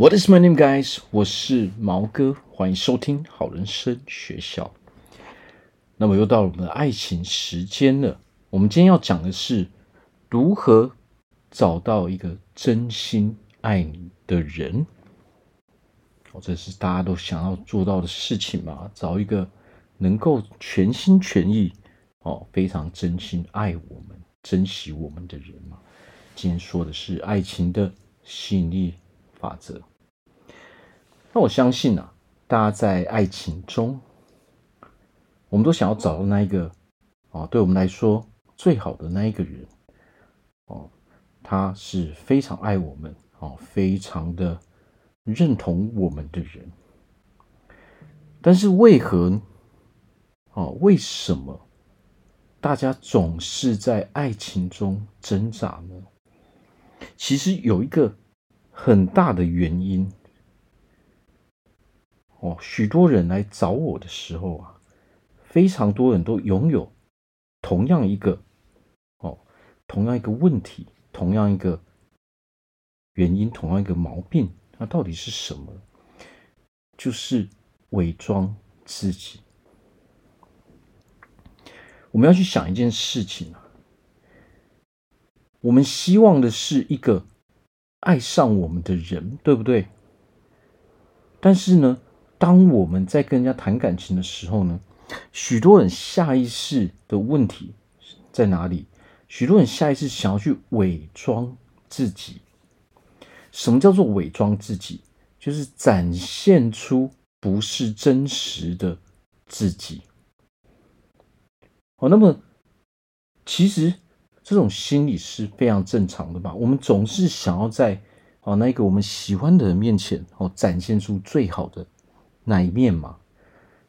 What is my name, guys？我是毛哥，欢迎收听好人生学校。那么又到了我们的爱情时间了。我们今天要讲的是如何找到一个真心爱你的人。哦，这是大家都想要做到的事情嘛？找一个能够全心全意、哦，非常真心爱我们、珍惜我们的人嘛。今天说的是爱情的吸引力法则。那我相信啊，大家在爱情中，我们都想要找到那一个啊，对我们来说最好的那一个人哦，他是非常爱我们哦，非常的认同我们的人。但是为何哦？为什么大家总是在爱情中挣扎呢？其实有一个很大的原因。哦，许多人来找我的时候啊，非常多人都拥有同样一个哦，同样一个问题，同样一个原因，同样一个毛病，那到底是什么？就是伪装自己。我们要去想一件事情啊，我们希望的是一个爱上我们的人，对不对？但是呢，当我们在跟人家谈感情的时候呢，许多人下意识的问题在哪里？许多人下意识想要去伪装自己。什么叫做伪装自己？就是展现出不是真实的自己。哦，那么其实这种心理是非常正常的吧？我们总是想要在哦那个我们喜欢的人面前哦展现出最好的。那一面嘛，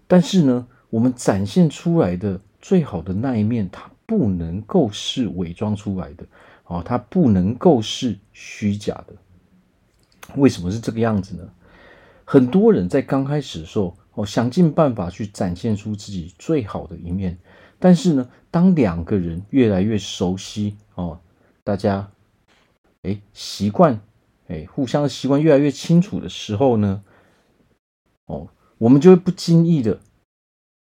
但是呢，我们展现出来的最好的那一面，它不能够是伪装出来的，哦，它不能够是虚假的。为什么是这个样子呢？很多人在刚开始的时候，哦，想尽办法去展现出自己最好的一面，但是呢，当两个人越来越熟悉，哦，大家，哎，习惯，哎，互相的习惯越来越清楚的时候呢，哦，我们就会不经意的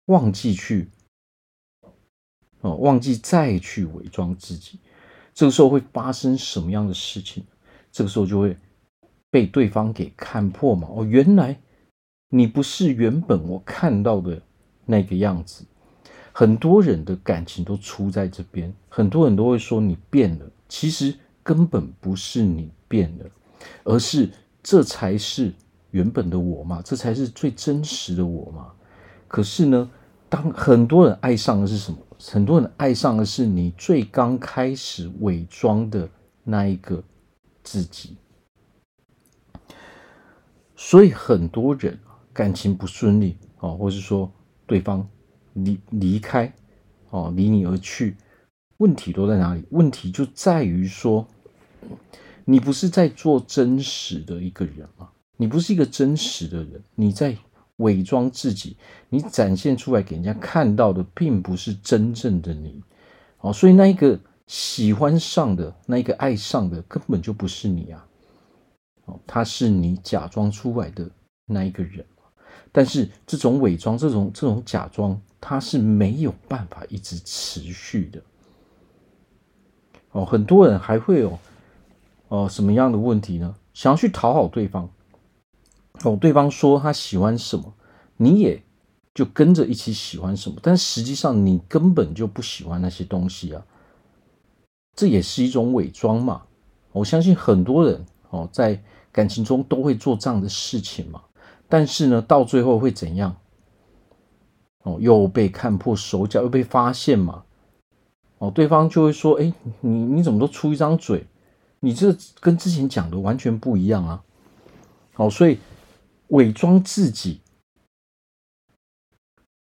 忘记去，哦，忘记再去伪装自己。这个时候会发生什么样的事情？这个时候就会被对方给看破嘛。哦，原来你不是原本我看到的那个样子。很多人的感情都出在这边，很多人都会说你变了，其实根本不是你变了，而是这才是。原本的我嘛，这才是最真实的我嘛。可是呢，当很多人爱上的是什么？很多人爱上的是你最刚开始伪装的那一个自己。所以很多人感情不顺利哦，或是说对方离离开哦，离你而去，问题都在哪里？问题就在于说，你不是在做真实的一个人吗？你不是一个真实的人，你在伪装自己，你展现出来给人家看到的，并不是真正的你，哦，所以那一个喜欢上的，那一个爱上的，根本就不是你啊，哦，他是你假装出来的那一个人，但是这种伪装，这种这种假装，它是没有办法一直持续的，哦，很多人还会有，哦，什么样的问题呢？想要去讨好对方。哦，对方说他喜欢什么，你也就跟着一起喜欢什么，但实际上你根本就不喜欢那些东西啊，这也是一种伪装嘛。我相信很多人哦，在感情中都会做这样的事情嘛，但是呢，到最后会怎样？哦，又被看破手脚，又被发现嘛。哦，对方就会说：“哎，你你怎么都出一张嘴？你这跟之前讲的完全不一样啊。”哦，所以。伪装自己，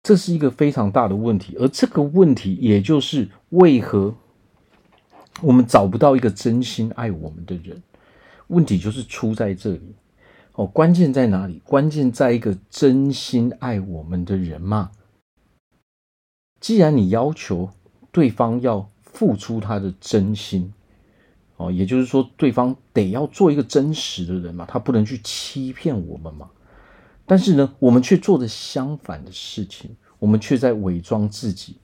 这是一个非常大的问题，而这个问题也就是为何我们找不到一个真心爱我们的人，问题就是出在这里。哦，关键在哪里？关键在一个真心爱我们的人嘛。既然你要求对方要付出他的真心，哦，也就是说，对方得要做一个真实的人嘛，他不能去欺骗我们嘛。但是呢，我们却做着相反的事情，我们却在伪装自己。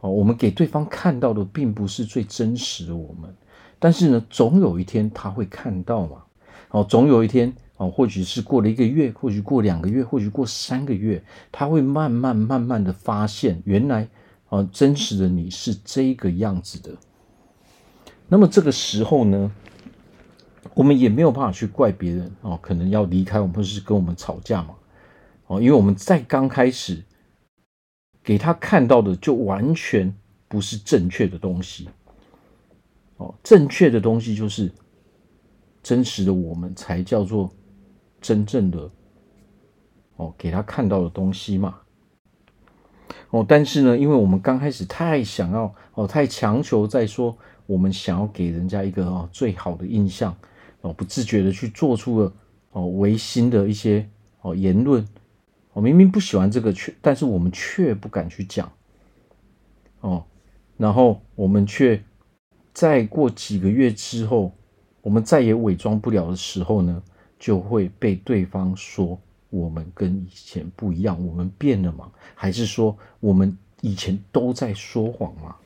哦，我们给对方看到的并不是最真实的我们。但是呢，总有一天他会看到嘛。哦，总有一天，哦，或许是过了一个月，或许过两个月，或许过三个月，他会慢慢慢慢的发现，原来，哦，真实的你是这个样子的。那么这个时候呢，我们也没有办法去怪别人哦，可能要离开我们，或是跟我们吵架嘛，哦，因为我们在刚开始给他看到的就完全不是正确的东西，哦，正确的东西就是真实的我们才叫做真正的哦，给他看到的东西嘛，哦，但是呢，因为我们刚开始太想要哦，太强求在说。我们想要给人家一个哦最好的印象哦，不自觉的去做出了哦违心的一些哦言论，我明明不喜欢这个，却但是我们却不敢去讲哦，然后我们却再过几个月之后，我们再也伪装不了的时候呢，就会被对方说我们跟以前不一样，我们变了吗？还是说我们以前都在说谎吗？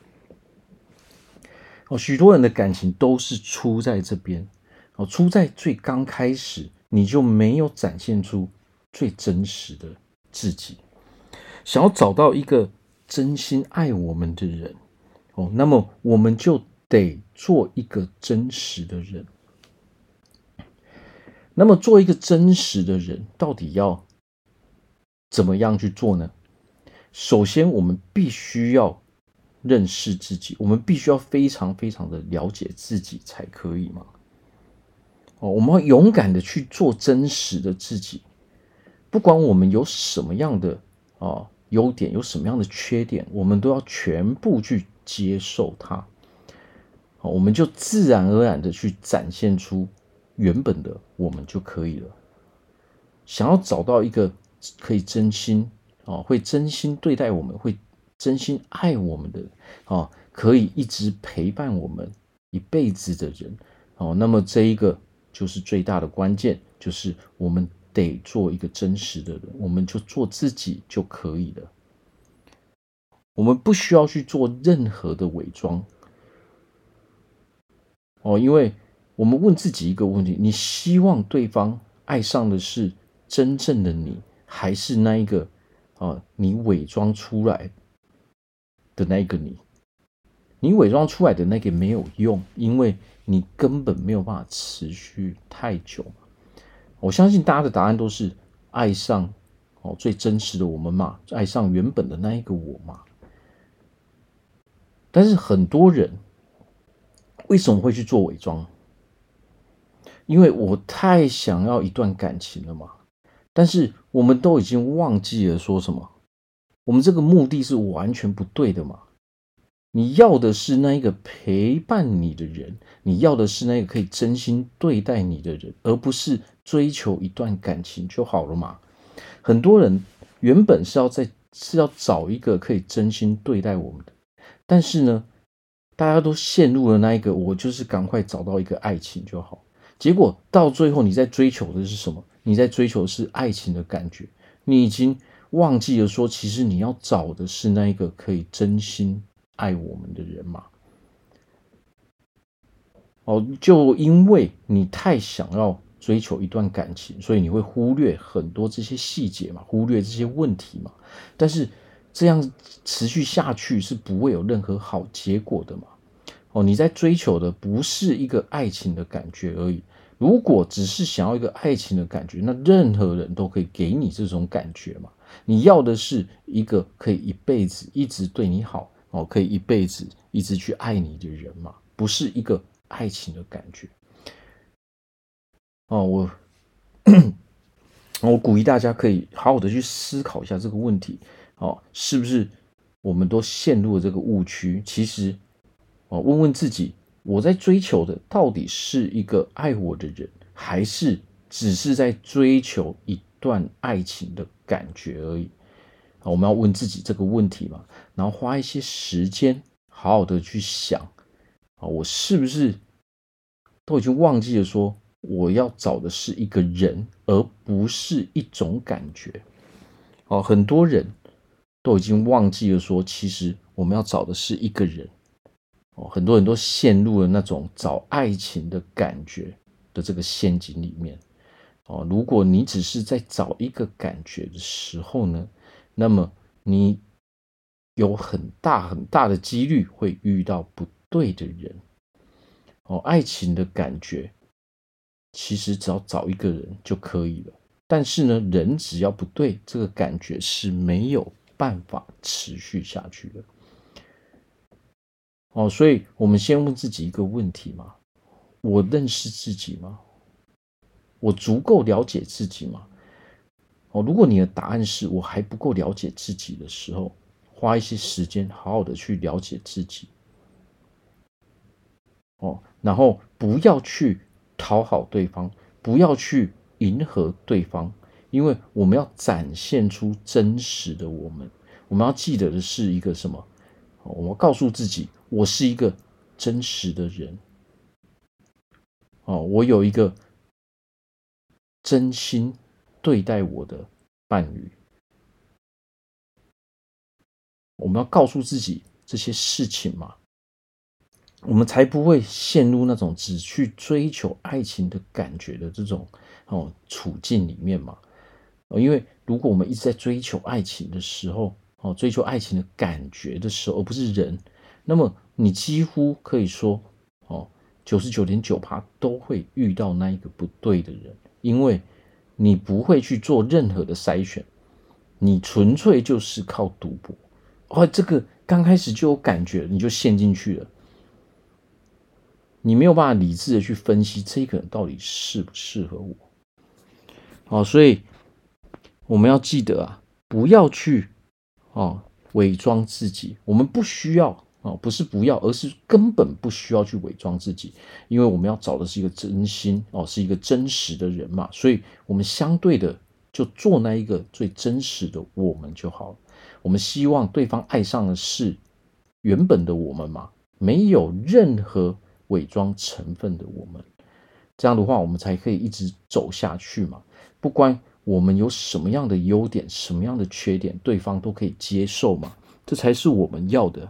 哦，许多人的感情都是出在这边，哦，出在最刚开始，你就没有展现出最真实的自己。想要找到一个真心爱我们的人，哦，那么我们就得做一个真实的人。那么做一个真实的人，到底要怎么样去做呢？首先，我们必须要。认识自己，我们必须要非常非常的了解自己才可以嘛。哦，我们要勇敢的去做真实的自己，不管我们有什么样的啊优点，有什么样的缺点，我们都要全部去接受它。好，我们就自然而然的去展现出原本的我们就可以了。想要找到一个可以真心啊，会真心对待我们，会。真心爱我们的哦，可以一直陪伴我们一辈子的人哦，那么这一个就是最大的关键，就是我们得做一个真实的人，我们就做自己就可以了。我们不需要去做任何的伪装哦，因为我们问自己一个问题：你希望对方爱上的是真正的你，还是那一个啊你伪装出来的那个你，你伪装出来的那个没有用，因为你根本没有办法持续太久。我相信大家的答案都是爱上哦最真实的我们嘛，爱上原本的那一个我嘛。但是很多人为什么会去做伪装？因为我太想要一段感情了嘛。但是我们都已经忘记了说什么。我们这个目的是完全不对的嘛？你要的是那一个陪伴你的人，你要的是那个可以真心对待你的人，而不是追求一段感情就好了嘛？很多人原本是要在是要找一个可以真心对待我们的，但是呢，大家都陷入了那一个，我就是赶快找到一个爱情就好。结果到最后，你在追求的是什么？你在追求的是爱情的感觉，你已经。忘记了说，其实你要找的是那一个可以真心爱我们的人嘛？哦，就因为你太想要追求一段感情，所以你会忽略很多这些细节嘛，忽略这些问题嘛。但是这样持续下去是不会有任何好结果的嘛。哦，你在追求的不是一个爱情的感觉而已。如果只是想要一个爱情的感觉，那任何人都可以给你这种感觉嘛。你要的是一个可以一辈子一直对你好哦，可以一辈子一直去爱你的人嘛，不是一个爱情的感觉哦。我 我鼓励大家可以好好的去思考一下这个问题哦，是不是我们都陷入了这个误区？其实哦，问问自己，我在追求的到底是一个爱我的人，还是只是在追求一段爱情的感觉而已，我们要问自己这个问题嘛，然后花一些时间，好好的去想，啊，我是不是都已经忘记了说，我要找的是一个人，而不是一种感觉。哦，很多人都已经忘记了说，其实我们要找的是一个人。哦，很多人都陷入了那种找爱情的感觉的这个陷阱里面。哦，如果你只是在找一个感觉的时候呢，那么你有很大很大的几率会遇到不对的人。哦，爱情的感觉其实只要找一个人就可以了。但是呢，人只要不对，这个感觉是没有办法持续下去的。哦，所以我们先问自己一个问题嘛：我认识自己吗？我足够了解自己吗？哦，如果你的答案是我还不够了解自己的时候，花一些时间好好的去了解自己。哦，然后不要去讨好对方，不要去迎合对方，因为我们要展现出真实的我们。我们要记得的是一个什么？我们告诉自己，我是一个真实的人。哦，我有一个。真心对待我的伴侣，我们要告诉自己这些事情嘛，我们才不会陷入那种只去追求爱情的感觉的这种哦处境里面嘛。哦因为如果我们一直在追求爱情的时候，哦，追求爱情的感觉的时候，而不是人，那么你几乎可以说，哦，九十九点九趴都会遇到那一个不对的人。因为你不会去做任何的筛选，你纯粹就是靠赌博。哦，这个刚开始就有感觉，你就陷进去了。你没有办法理智的去分析这个人到底适不适合我。好，所以我们要记得啊，不要去哦伪装自己，我们不需要。哦，不是不要，而是根本不需要去伪装自己，因为我们要找的是一个真心哦，是一个真实的人嘛，所以我们相对的就做那一个最真实的我们就好了。我们希望对方爱上的是原本的我们嘛，没有任何伪装成分的我们，这样的话我们才可以一直走下去嘛。不管我们有什么样的优点，什么样的缺点，对方都可以接受嘛，这才是我们要的。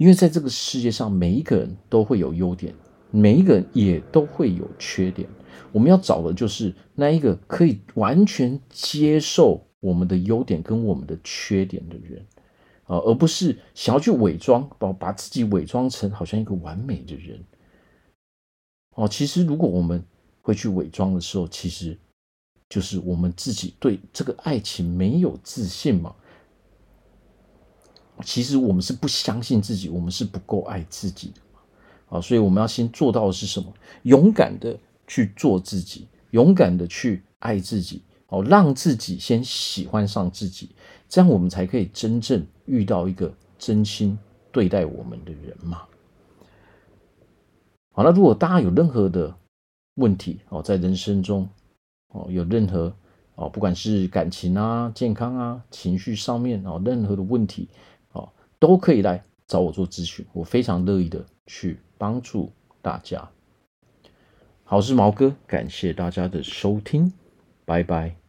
因为在这个世界上，每一个人都会有优点，每一个人也都会有缺点。我们要找的就是那一个可以完全接受我们的优点跟我们的缺点的人啊，而不是想要去伪装，把把自己伪装成好像一个完美的人。哦，其实如果我们会去伪装的时候，其实就是我们自己对这个爱情没有自信嘛。其实我们是不相信自己，我们是不够爱自己的啊，所以我们要先做到的是什么？勇敢的去做自己，勇敢的去爱自己，哦，让自己先喜欢上自己，这样我们才可以真正遇到一个真心对待我们的人嘛。好，那如果大家有任何的问题哦，在人生中哦，有任何哦，不管是感情啊、健康啊、情绪上面哦，任何的问题。都可以来找我做咨询，我非常乐意的去帮助大家。好，我是毛哥，感谢大家的收听，拜拜。